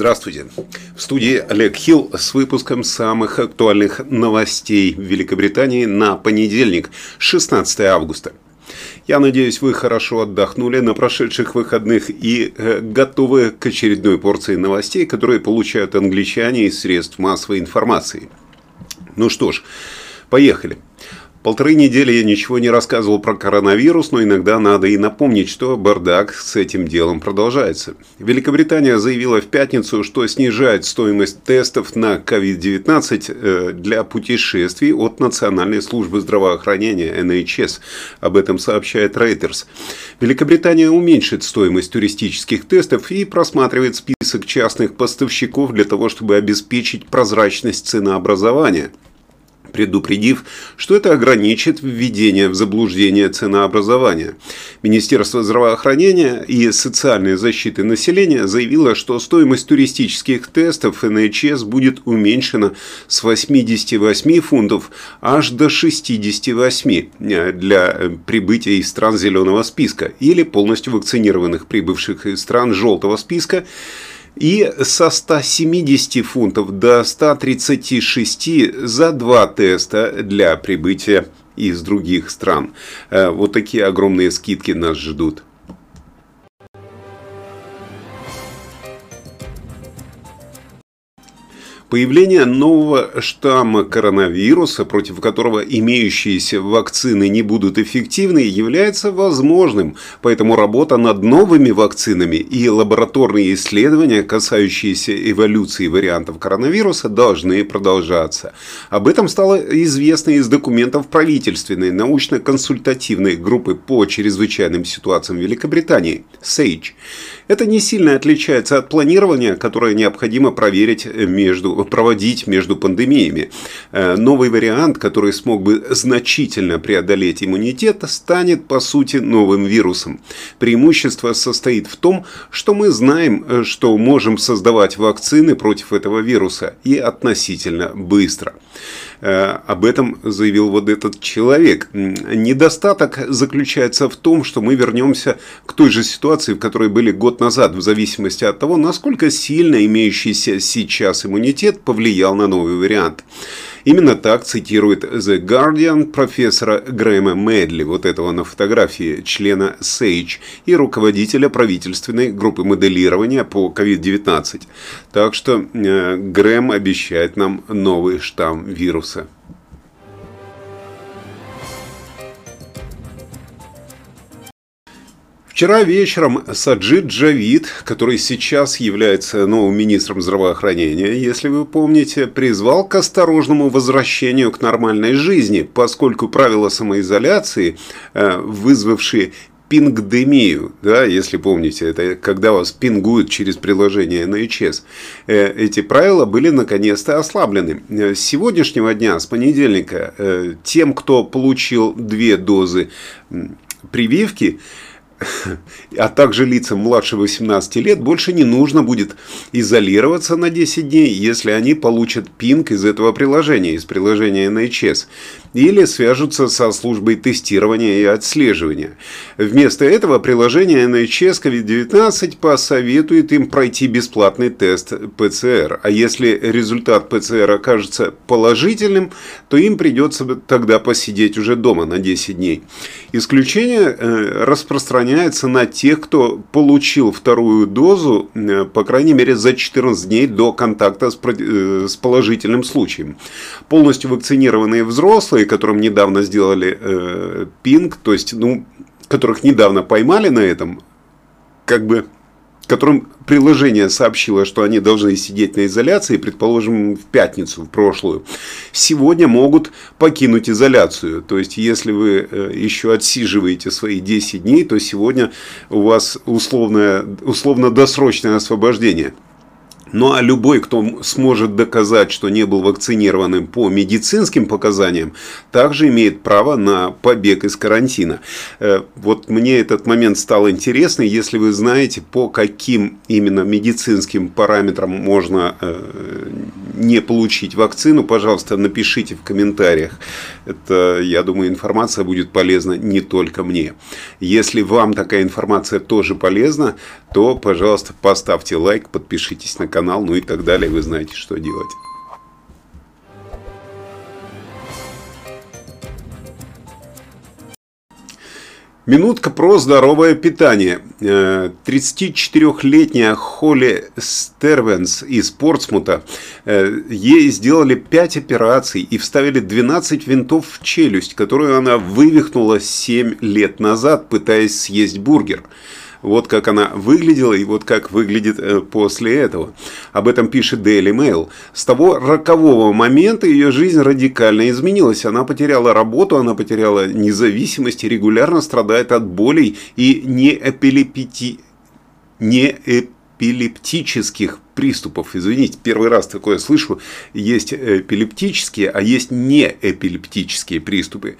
Здравствуйте. В студии Олег Хилл с выпуском самых актуальных новостей в Великобритании на понедельник, 16 августа. Я надеюсь, вы хорошо отдохнули на прошедших выходных и э, готовы к очередной порции новостей, которые получают англичане из средств массовой информации. Ну что ж, поехали. Полторы недели я ничего не рассказывал про коронавирус, но иногда надо и напомнить, что бардак с этим делом продолжается. Великобритания заявила в пятницу, что снижает стоимость тестов на COVID-19 э, для путешествий от Национальной службы здравоохранения NHS. Об этом сообщает Reuters. Великобритания уменьшит стоимость туристических тестов и просматривает список частных поставщиков для того, чтобы обеспечить прозрачность ценообразования предупредив, что это ограничит введение в заблуждение ценообразования. Министерство здравоохранения и социальной защиты населения заявило, что стоимость туристических тестов НХС будет уменьшена с 88 фунтов аж до 68 для прибытия из стран зеленого списка или полностью вакцинированных прибывших из стран желтого списка и со 170 фунтов до 136 за два теста для прибытия из других стран. Э, вот такие огромные скидки нас ждут. Появление нового штамма коронавируса, против которого имеющиеся вакцины не будут эффективны, является возможным, поэтому работа над новыми вакцинами и лабораторные исследования, касающиеся эволюции вариантов коронавируса, должны продолжаться. Об этом стало известно из документов правительственной научно-консультативной группы по чрезвычайным ситуациям Великобритании – SAGE. Это не сильно отличается от планирования, которое необходимо проверить между проводить между пандемиями. Э, новый вариант, который смог бы значительно преодолеть иммунитет, станет по сути новым вирусом. Преимущество состоит в том, что мы знаем, э, что можем создавать вакцины против этого вируса и относительно быстро. Э, об этом заявил вот этот человек. Недостаток заключается в том, что мы вернемся к той же ситуации, в которой были год назад, в зависимости от того, насколько сильно имеющийся сейчас иммунитет повлиял на новый вариант. Именно так цитирует The Guardian профессора Грэма Медли, вот этого на фотографии, члена SAGE и руководителя правительственной группы моделирования по COVID-19. Так что э, Грэм обещает нам новый штамм вируса. Вчера вечером Саджид Джавид, который сейчас является новым министром здравоохранения, если вы помните, призвал к осторожному возвращению к нормальной жизни, поскольку правила самоизоляции, э, вызвавшие пингдемию, да, если помните, это когда вас пингуют через приложение ИЧС. Э, эти правила были наконец-то ослаблены. С сегодняшнего дня, с понедельника, э, тем, кто получил две дозы прививки, а также лицам младше 18 лет больше не нужно будет изолироваться на 10 дней, если они получат пинг из этого приложения, из приложения NHS или свяжутся со службой тестирования и отслеживания. Вместо этого приложение NHS COVID-19 посоветует им пройти бесплатный тест ПЦР. А если результат ПЦР окажется положительным, то им придется тогда посидеть уже дома на 10 дней. Исключение э, распространяется на тех, кто получил вторую дозу, э, по крайней мере, за 14 дней до контакта с э, положительным случаем. Полностью вакцинированные взрослые которым недавно сделали э, пинг, то есть, ну, которых недавно поймали на этом, как бы, которым приложение сообщило, что они должны сидеть на изоляции, предположим, в пятницу, в прошлую, сегодня могут покинуть изоляцию. То есть, если вы э, еще отсиживаете свои 10 дней, то сегодня у вас условное, условно-досрочное освобождение. Ну а любой, кто сможет доказать, что не был вакцинированным по медицинским показаниям, также имеет право на побег из карантина. Э, вот мне этот момент стал интересный. Если вы знаете, по каким именно медицинским параметрам можно э, не получить вакцину, пожалуйста, напишите в комментариях. Это, я думаю, информация будет полезна не только мне. Если вам такая информация тоже полезна, то, пожалуйста, поставьте лайк, подпишитесь на канал канал, ну и так далее. Вы знаете, что делать. Минутка про здоровое питание. 34-летняя э, Холли Стервенс из Портсмута. Э, ей сделали 5 операций и вставили 12 винтов в челюсть, которую она вывихнула 7 лет назад, пытаясь съесть бургер. Вот как она выглядела и вот как выглядит э, после этого. Об этом пишет Daily Mail. С того рокового момента ее жизнь радикально изменилась. Она потеряла работу, она потеряла независимость и регулярно страдает от болей и неэпилепти... неэпилептических приступов. Извините, первый раз такое слышу. Есть эпилептические, а есть неэпилептические приступы.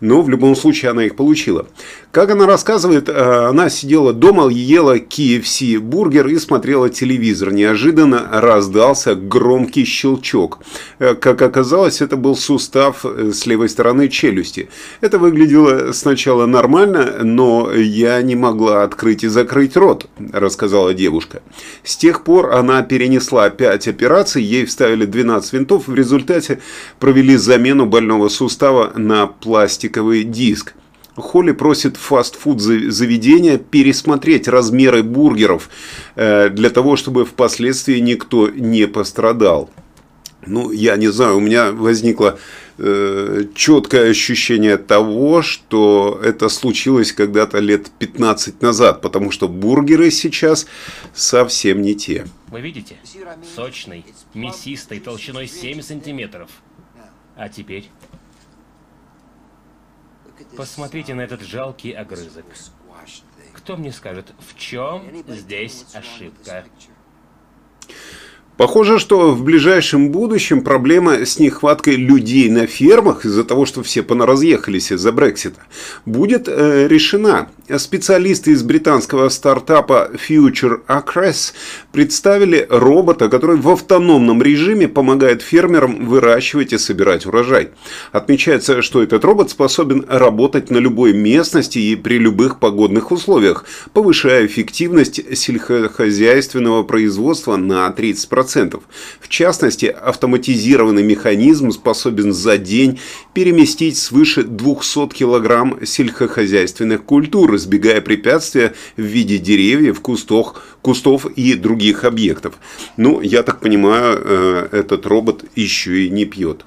Но в любом случае она их получила. Как она рассказывает, э, она сидела дома, ела KFC бургер и смотрела телевизор. Неожиданно раздался громкий щелчок. Э, как оказалось, это был сустав э, с левой стороны челюсти. Это выглядело сначала нормально, но я не могла открыть и закрыть рот, рассказала девушка. С тех пор она перенесла 5 операций, ей вставили 12 винтов, в результате провели замену больного сустава на пластиковый диск. Холли просит фастфуд заведения пересмотреть размеры бургеров э, для того, чтобы впоследствии никто не пострадал. Ну, я не знаю, у меня возникло э, четкое ощущение того, что это случилось когда-то лет 15 назад, потому что бургеры сейчас совсем не те. Вы видите? Сочный, мясистый, толщиной 7 сантиметров. А теперь... Посмотрите на этот жалкий огрызок. Кто мне скажет, в чем здесь ошибка? Похоже, что в ближайшем будущем проблема с нехваткой людей на фермах из-за того, что все понаразъехались из-за Брексита, будет э, решена. Специалисты из британского стартапа Future Acres представили робота, который в автономном режиме помогает фермерам выращивать и собирать урожай. Отмечается, что этот робот способен работать на любой местности и при любых погодных условиях, повышая эффективность сельскохозяйственного производства на 30%. 10%. В частности, автоматизированный механизм способен за день переместить свыше 200 кг сельскохозяйственных культур, избегая препятствия в виде деревьев, кустов, кустов и других объектов. Ну, я так понимаю, э, этот робот еще и не пьет.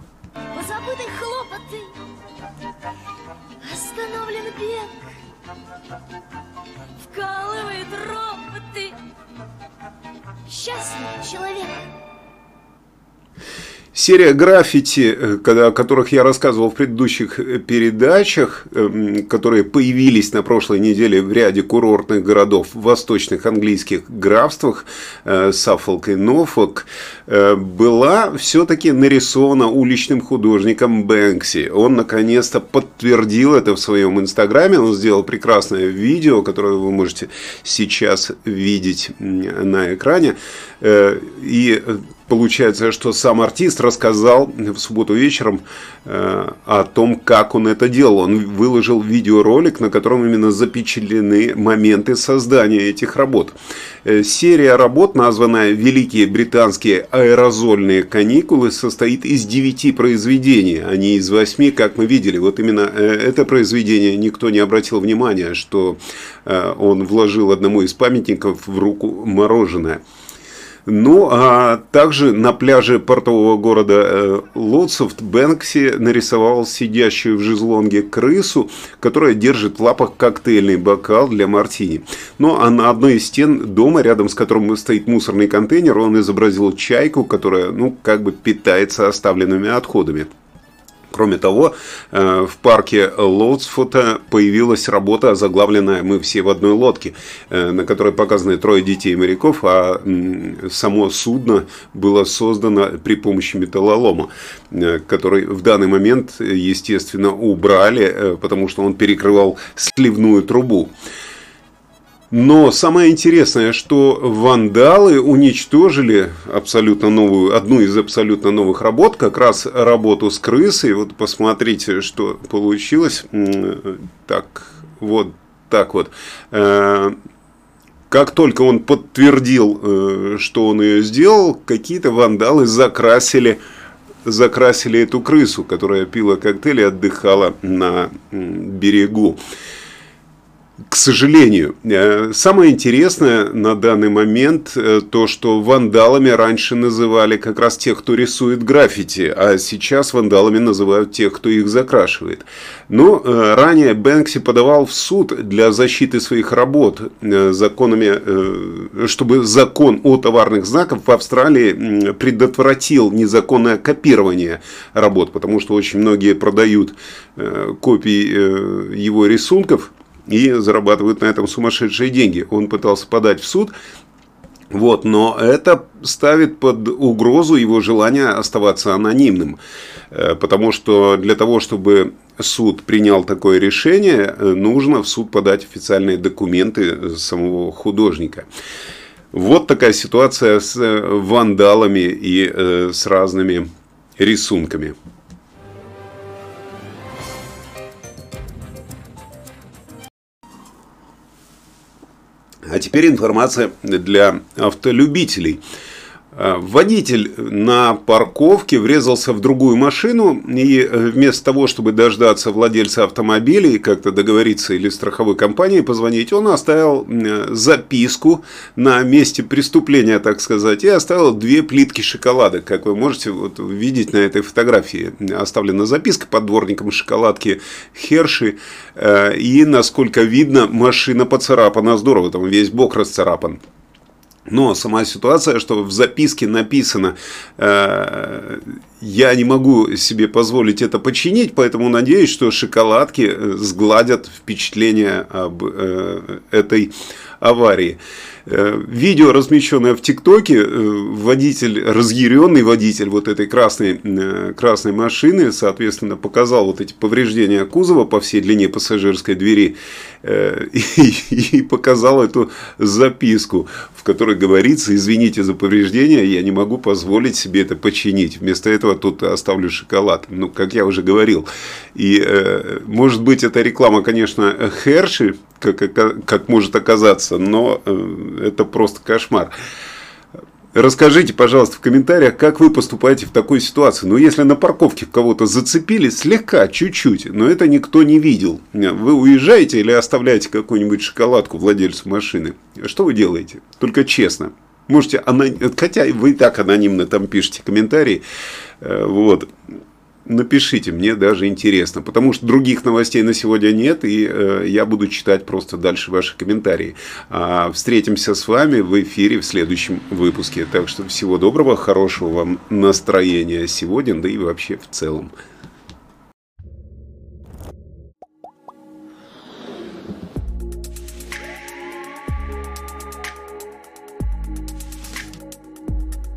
Серия граффити, э, о которых я рассказывал в предыдущих э, передачах, эм, которые появились на прошлой неделе в ряде курортных городов в восточных английских графствах, Саффолк и Нофолк, э, была все-таки нарисована уличным художником Бэнкси. Он наконец-то подтвердил это в своем инстаграме. Он сделал прекрасное видео, которое вы можете сейчас видеть на экране. И Получается, что сам артист рассказал в субботу вечером э, о том, как он это делал. Он выложил видеоролик, на котором именно запечатлены моменты создания этих работ. Э, серия работ, названная «Великие британские аэрозольные каникулы», состоит из девяти произведений, а не из восьми, как мы видели. Вот именно э, это произведение никто не обратил внимания, что э, он вложил одному из памятников в руку мороженое. Ну, а также на пляже портового города э, Лотсофт Бэнкси нарисовал сидящую в жезлонге крысу, которая держит в лапах коктейльный бокал для мартини. Ну, а на одной из стен дома, рядом с которым стоит мусорный контейнер, он изобразил чайку, которая, ну, как бы питается оставленными отходами. Кроме того, э, в парке Лоудсфута появилась работа, заглавленная «Мы все в одной лодке», э, на которой показаны трое детей моряков, а само судно было создано при помощи металлолома, э, который в данный момент, естественно, убрали, потому что он перекрывал сливную трубу. Но самое интересное, что вандалы уничтожили абсолютно новую, одну из абсолютно новых работ, как раз работу с крысой. Вот посмотрите, что получилось. Так, вот так вот. Э, как только он подтвердил, э, что он ее сделал, какие-то вандалы закрасили, закрасили эту крысу, которая пила коктейль и отдыхала на берегу к сожалению. Э, самое интересное на данный момент э, то, что вандалами раньше называли как раз тех, кто рисует граффити, а сейчас вандалами называют тех, кто их закрашивает. Но э, ранее Бэнкси подавал в суд для защиты своих работ законами, чтобы закон о товарных знаках в Австралии предотвратил незаконное копирование работ, потому что очень многие продают копии его рисунков и зарабатывают на этом сумасшедшие деньги. Он пытался подать в суд, вот, но это ставит под угрозу его желание оставаться анонимным. Э, потому что для того, чтобы суд принял такое решение, э, нужно в суд подать официальные документы самого художника. Вот такая ситуация с э, вандалами и с разными рисунками. А теперь информация для автолюбителей. Э, водитель на парковке врезался в другую машину и э, вместо того, чтобы дождаться владельца автомобиля и как-то договориться или страховой компании позвонить, он оставил э, записку на месте преступления, так сказать, и оставил две плитки шоколада. Как вы можете вот видеть на этой фотографии, оставлена записка под дворником шоколадки Херши. И, насколько видно, машина поцарапана здорово, там весь бок расцарапан. Но сама ситуация, что в записке написано, э, я не могу себе позволить это починить, поэтому надеюсь, что шоколадки э, сгладят впечатление об э, этой аварии. Э, видео, размещенное в ТикТоке, э, водитель, разъяренный водитель вот этой красной, э, красной машины, соответственно, показал вот эти повреждения кузова по всей длине пассажирской двери и, и показал эту записку, в которой говорится, извините за повреждения, я не могу позволить себе это починить. Вместо этого тут оставлю шоколад. Ну, как я уже говорил. И, может быть, эта реклама, конечно, Херши, как, как может оказаться, но это просто кошмар. Расскажите, пожалуйста, в комментариях, как вы поступаете в такой ситуации. Ну, если на парковке кого-то зацепили, слегка, чуть-чуть, но это никто не видел. Вы уезжаете или оставляете какую-нибудь шоколадку владельцу машины? Что вы делаете? Только честно. Можете, хотя вы и так анонимно там пишете комментарии. Э, вот напишите, мне даже интересно, потому что других новостей на сегодня нет, и э, я буду читать просто дальше ваши комментарии. А встретимся с вами в эфире в следующем выпуске. Так что всего доброго, хорошего вам настроения сегодня, да и вообще в целом.